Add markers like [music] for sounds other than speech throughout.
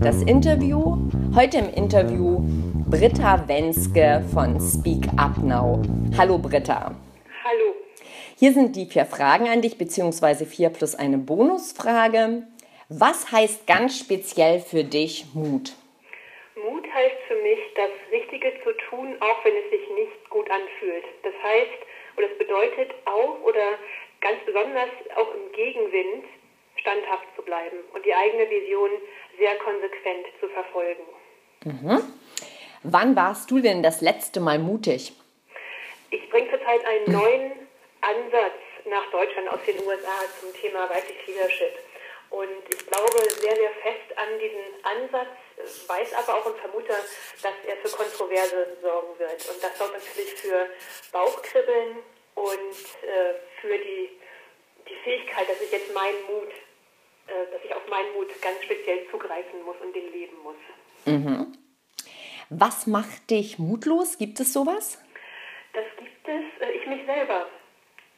das Interview. Heute im Interview Britta Wenske von Speak Up Now. Hallo Britta. Hallo. Hier sind die vier Fragen an dich, beziehungsweise vier plus eine Bonusfrage. Was heißt ganz speziell für dich Mut? Mut heißt für mich, das Richtige zu tun, auch wenn es sich nicht gut anfühlt. Das heißt, oder es bedeutet auch oder ganz besonders auch im Gegenwind standhaft zu bleiben und die eigene Vision sehr konsequent zu verfolgen. Mhm. Wann warst du denn das letzte Mal mutig? Ich bringe zurzeit einen neuen Ansatz nach Deutschland aus den USA zum Thema weiblich Leadership. Und ich glaube sehr, sehr fest an diesen Ansatz, weiß aber auch und vermute, dass er für Kontroverse sorgen wird. Und das sorgt natürlich für Bauchkribbeln und äh, für die, die Fähigkeit, dass ich jetzt meinen Mut dass ich auf meinen Mut ganz speziell zugreifen muss und den leben muss. Mhm. Was macht dich mutlos? Gibt es sowas? Das gibt es, äh, ich mich selber.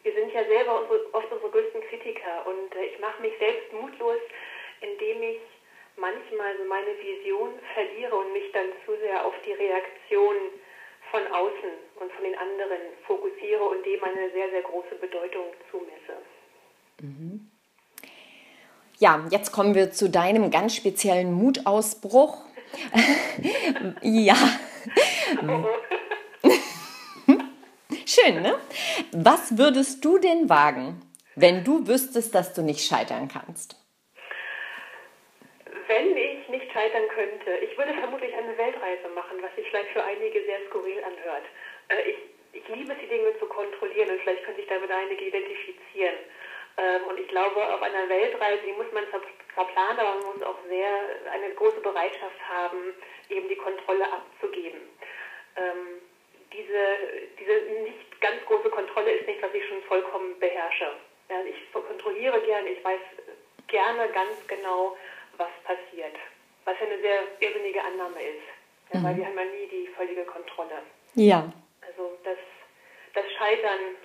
Wir sind ja selber unsere, oft unsere größten Kritiker und äh, ich mache mich selbst mutlos, indem ich manchmal meine Vision verliere und mich dann zu sehr auf die Reaktion von außen und von den anderen fokussiere und dem eine sehr, sehr große Bedeutung zumesse. Mhm. Ja, jetzt kommen wir zu deinem ganz speziellen Mutausbruch. [laughs] ja. Schön, ne? Was würdest du denn wagen, wenn du wüsstest, dass du nicht scheitern kannst? Wenn ich nicht scheitern könnte, ich würde vermutlich eine Weltreise machen, was sich vielleicht für einige sehr skurril anhört. Äh, ich, ich liebe es, die Dinge zu kontrollieren und vielleicht könnte ich damit einige identifizieren. Und ich glaube, auf einer Weltreise, die muss man verplanen, aber man muss auch sehr eine große Bereitschaft haben, eben die Kontrolle abzugeben. Ähm, diese, diese nicht ganz große Kontrolle ist nicht, was ich schon vollkommen beherrsche. Ja, ich kontrolliere gerne, ich weiß gerne ganz genau, was passiert. Was ja eine sehr irrsinnige Annahme ist. Ja, mhm. Weil wir haben ja nie die völlige Kontrolle. Ja. Also das, das Scheitern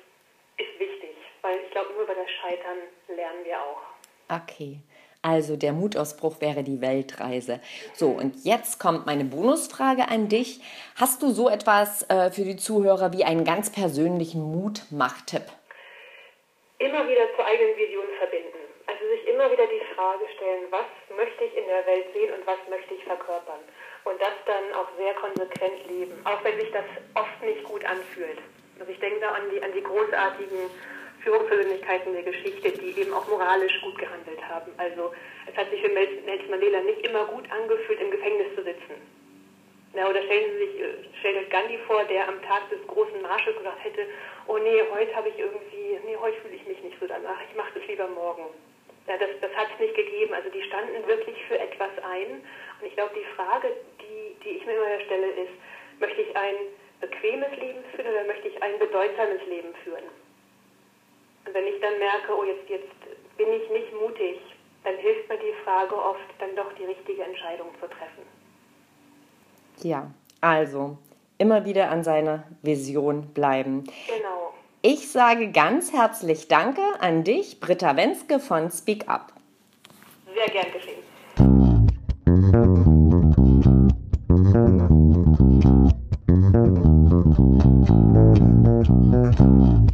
ist wichtig weil ich glaube, nur über das Scheitern lernen wir auch. Okay. Also der Mutausbruch wäre die Weltreise. So, und jetzt kommt meine Bonusfrage an dich. Hast du so etwas äh, für die Zuhörer wie einen ganz persönlichen Mutmachtipp? Immer wieder zur eigenen Vision verbinden. Also sich immer wieder die Frage stellen, was möchte ich in der Welt sehen und was möchte ich verkörpern. Und das dann auch sehr konsequent leben, auch wenn sich das oft nicht gut anfühlt. Also ich denke da an die, an die großartigen Führungspersönlichkeiten der Geschichte, die eben auch moralisch gut gehandelt haben. Also es hat sich für Nelson Mandela nicht immer gut angefühlt, im Gefängnis zu sitzen. Ja, oder stellen Sie sich, äh, stellen sich Gandhi vor, der am Tag des großen Marsches gesagt hätte, oh nee, heute habe ich irgendwie, nee, heute fühle ich mich nicht so danach, ich mache das lieber morgen. Ja, das, das hat es nicht gegeben. Also die standen wirklich für etwas ein. Und ich glaube, die Frage, die, die ich mir immer stelle, ist, möchte ich ein bequemes Leben führen oder möchte ich ein bedeutsames Leben führen? Und wenn ich dann merke, oh, jetzt, jetzt bin ich nicht mutig, dann hilft mir die Frage oft, dann doch die richtige Entscheidung zu treffen. Ja, also immer wieder an seiner Vision bleiben. Genau. Ich sage ganz herzlich Danke an dich, Britta Wenske von Speak Up. Sehr gern geschehen. Thank